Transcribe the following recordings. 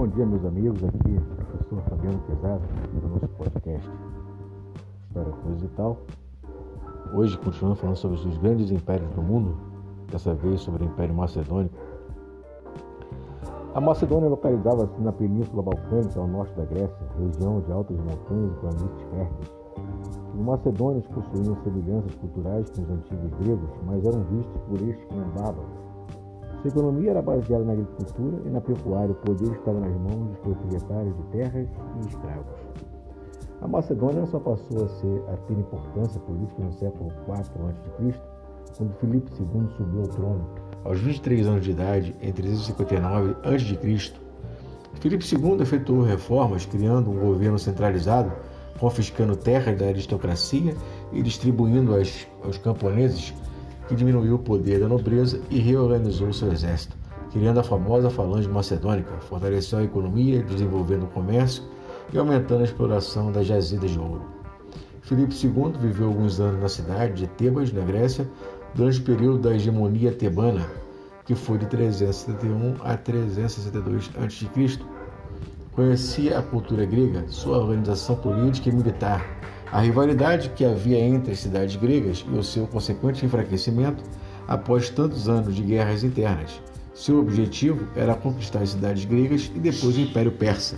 Bom dia, meus amigos. Aqui, professor Fabiano Pesado, do nosso podcast História, Coisa e Tal. Hoje, continuando falando sobre os grandes impérios do mundo, dessa vez sobre o Império Macedônico. A Macedônia localizava-se na Península Balcânica, ao norte da Grécia, região de altas montanhas e planícies férteis. Os macedônios possuíam semelhanças culturais com os antigos gregos, mas eram vistos por estes como bárbaros sua economia era baseada na agricultura e na pecuária. O poder estava nas mãos dos proprietários de terras e escravos. A Macedônia só passou a, ser, a ter importância política no século IV a.C., quando Filipe II subiu ao trono. Aos 23 anos de idade, em 359 a.C., Filipe II efetuou reformas, criando um governo centralizado, confiscando terras da aristocracia e distribuindo-as aos camponeses que diminuiu o poder da nobreza e reorganizou seu exército, criando a famosa Falange Macedônica, fortaleceu a economia, desenvolvendo o comércio e aumentando a exploração das jazidas de ouro. Filipe II viveu alguns anos na cidade de Tebas, na Grécia, durante o período da hegemonia tebana, que foi de 371 a 362 a.C. Conhecia a cultura grega, sua organização política e militar, a rivalidade que havia entre as cidades gregas e o seu consequente enfraquecimento após tantos anos de guerras internas. Seu objetivo era conquistar as cidades gregas e depois o Império Persa.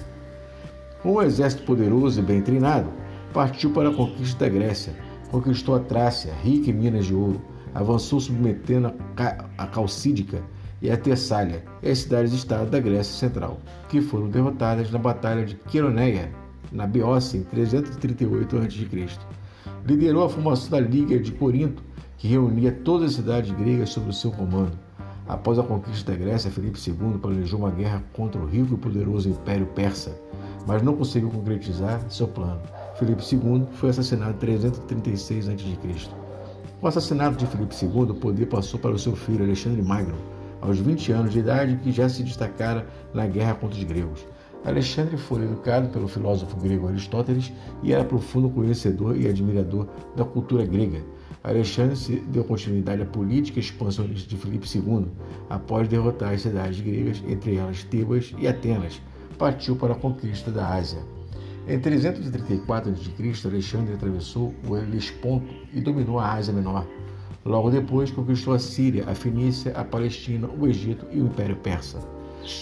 Com um exército poderoso e bem treinado, partiu para a conquista da Grécia, conquistou a Trácia, rica em minas de ouro, avançou submetendo a Calcídica e a Tessália e as cidades-estado da Grécia Central, que foram derrotadas na Batalha de Queroneia na Beócia em 338 a.C. Liderou a formação da Liga de Corinto, que reunia todas as cidades gregas sob o seu comando. Após a conquista da Grécia, Felipe II planejou uma guerra contra o rico e poderoso Império Persa, mas não conseguiu concretizar seu plano. Felipe II foi assassinado em 336 a.C. Com o assassinato de Felipe II, o poder passou para o seu filho Alexandre Magno, aos 20 anos de idade, que já se destacara na guerra contra os gregos. Alexandre foi educado pelo filósofo grego Aristóteles e era profundo conhecedor e admirador da cultura grega. Alexandre deu continuidade à política expansionista de Filipe II após derrotar as cidades gregas, entre elas Tebas e Atenas. Partiu para a conquista da Ásia. Em 334 a.C., Alexandre atravessou o Helesponto e dominou a Ásia Menor. Logo depois, conquistou a Síria, a Fenícia, a Palestina, o Egito e o Império Persa.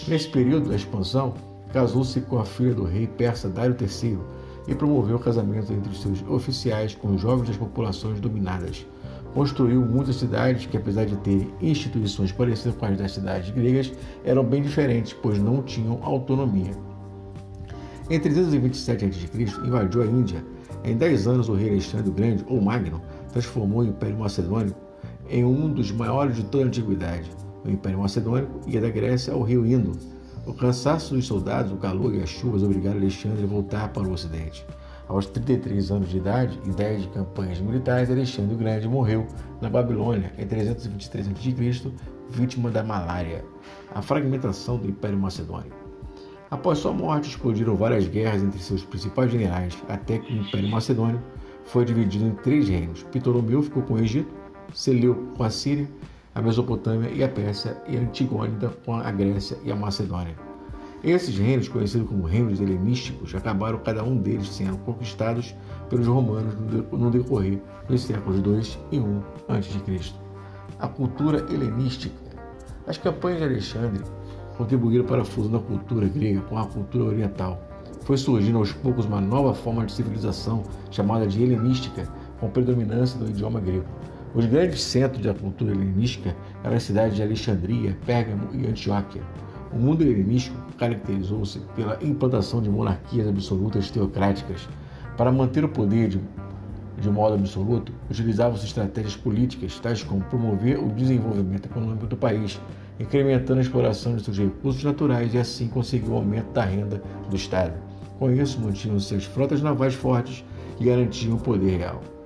Nesse período da expansão, casou-se com a filha do rei persa Dário III e promoveu o casamento entre seus oficiais com jovens das populações dominadas. Construiu muitas cidades que, apesar de terem instituições parecidas com as das cidades gregas, eram bem diferentes, pois não tinham autonomia. Em 327 a.C., invadiu a Índia. Em 10 anos, o rei Alexandre o Grande, ou Magno, transformou o Império Macedônico em um dos maiores de toda a antiguidade. O Império Macedônico ia da Grécia ao rio Indo, o cansaço dos soldados, o calor e as chuvas obrigaram Alexandre a voltar para o Ocidente. Aos 33 anos de idade e 10 de campanhas militares, Alexandre o Grande morreu na Babilônia em 323 a.C., vítima da malária. A fragmentação do Império Macedônico. Após sua morte, explodiram várias guerras entre seus principais generais, até que o Império Macedônio foi dividido em três reinos. Ptolomeu ficou com o Egito, Seleuco com a Síria a Mesopotâmia e a Pérsia e a Antigônida com a Grécia e a Macedônia. Esses reinos, conhecidos como reinos helenísticos, acabaram cada um deles sendo conquistados pelos romanos no decorrer dos séculos 2 e 1 a.C. A cultura helenística. As campanhas de Alexandre contribuíram para a fusão da cultura grega com a cultura oriental. Foi surgindo aos poucos uma nova forma de civilização chamada de helenística, com predominância do idioma grego. Os grandes centros da cultura helenística eram as cidades de Alexandria, Pérgamo e Antioquia. O mundo helenístico caracterizou-se pela implantação de monarquias absolutas teocráticas. Para manter o poder de, de modo absoluto, utilizavam-se estratégias políticas, tais como promover o desenvolvimento econômico do país, incrementando a exploração de seus recursos naturais e assim conseguir o aumento da renda do Estado. Com isso, mantinham seus frotas navais fortes e garantiam o poder real.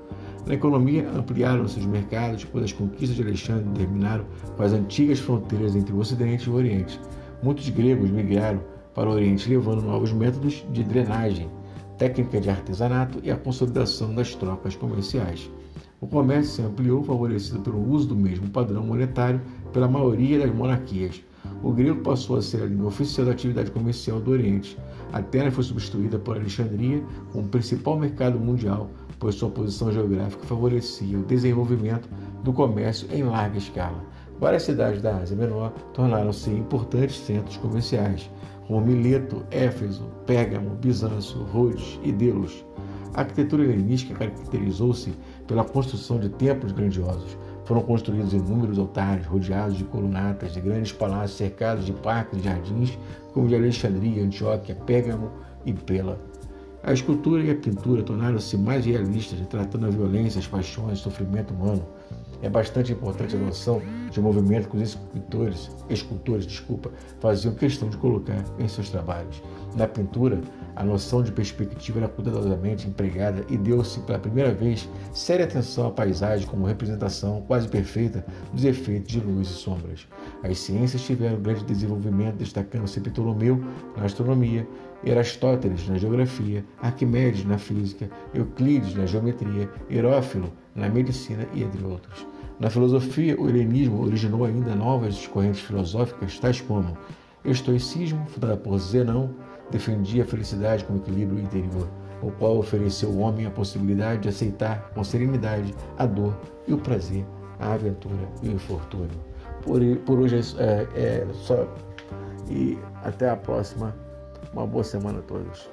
Na economia, ampliaram seus mercados, pois as conquistas de Alexandre terminaram com as antigas fronteiras entre o Ocidente e o Oriente. Muitos gregos migraram para o Oriente, levando novos métodos de drenagem, técnica de artesanato e a consolidação das trocas comerciais. O comércio se ampliou, favorecido pelo uso do mesmo padrão monetário pela maioria das monarquias. O grego passou a ser a língua oficial da atividade comercial do Oriente. Atenas foi substituída por Alexandria como principal mercado mundial, pois sua posição geográfica favorecia o desenvolvimento do comércio em larga escala. Várias cidades da Ásia Menor tornaram-se importantes centros comerciais, como Mileto, Éfeso, Pérgamo, Bizâncio, Rhodes e Delos. A arquitetura helenística caracterizou-se pela construção de templos grandiosos, foram construídos inúmeros altares rodeados de colunatas de grandes palácios cercados de parques e jardins, como de Alexandria, Antioquia, Pérgamo e Pela. A escultura e a pintura tornaram-se mais realistas, retratando a violência, as paixões, o sofrimento humano. É bastante importante a noção de movimento que os escultores, escultores desculpa, faziam questão de colocar em seus trabalhos. Na pintura, a noção de perspectiva era cuidadosamente empregada e deu-se pela primeira vez séria atenção à paisagem como representação quase perfeita dos efeitos de luz e sombras. As ciências tiveram grande desenvolvimento, destacando-se Ptolomeu na astronomia, Erastóteles na geografia, Arquimedes na física, Euclides na geometria, Herófilo na medicina e entre outros. Na filosofia, o helenismo originou ainda novas correntes filosóficas, tais como estoicismo, fundada por Zenão, defendia a felicidade como equilíbrio interior, o qual ofereceu ao homem a possibilidade de aceitar com serenidade a dor e o prazer, a aventura e o infortúnio. Por, por hoje é, é só e até a próxima. Uma boa semana a todos.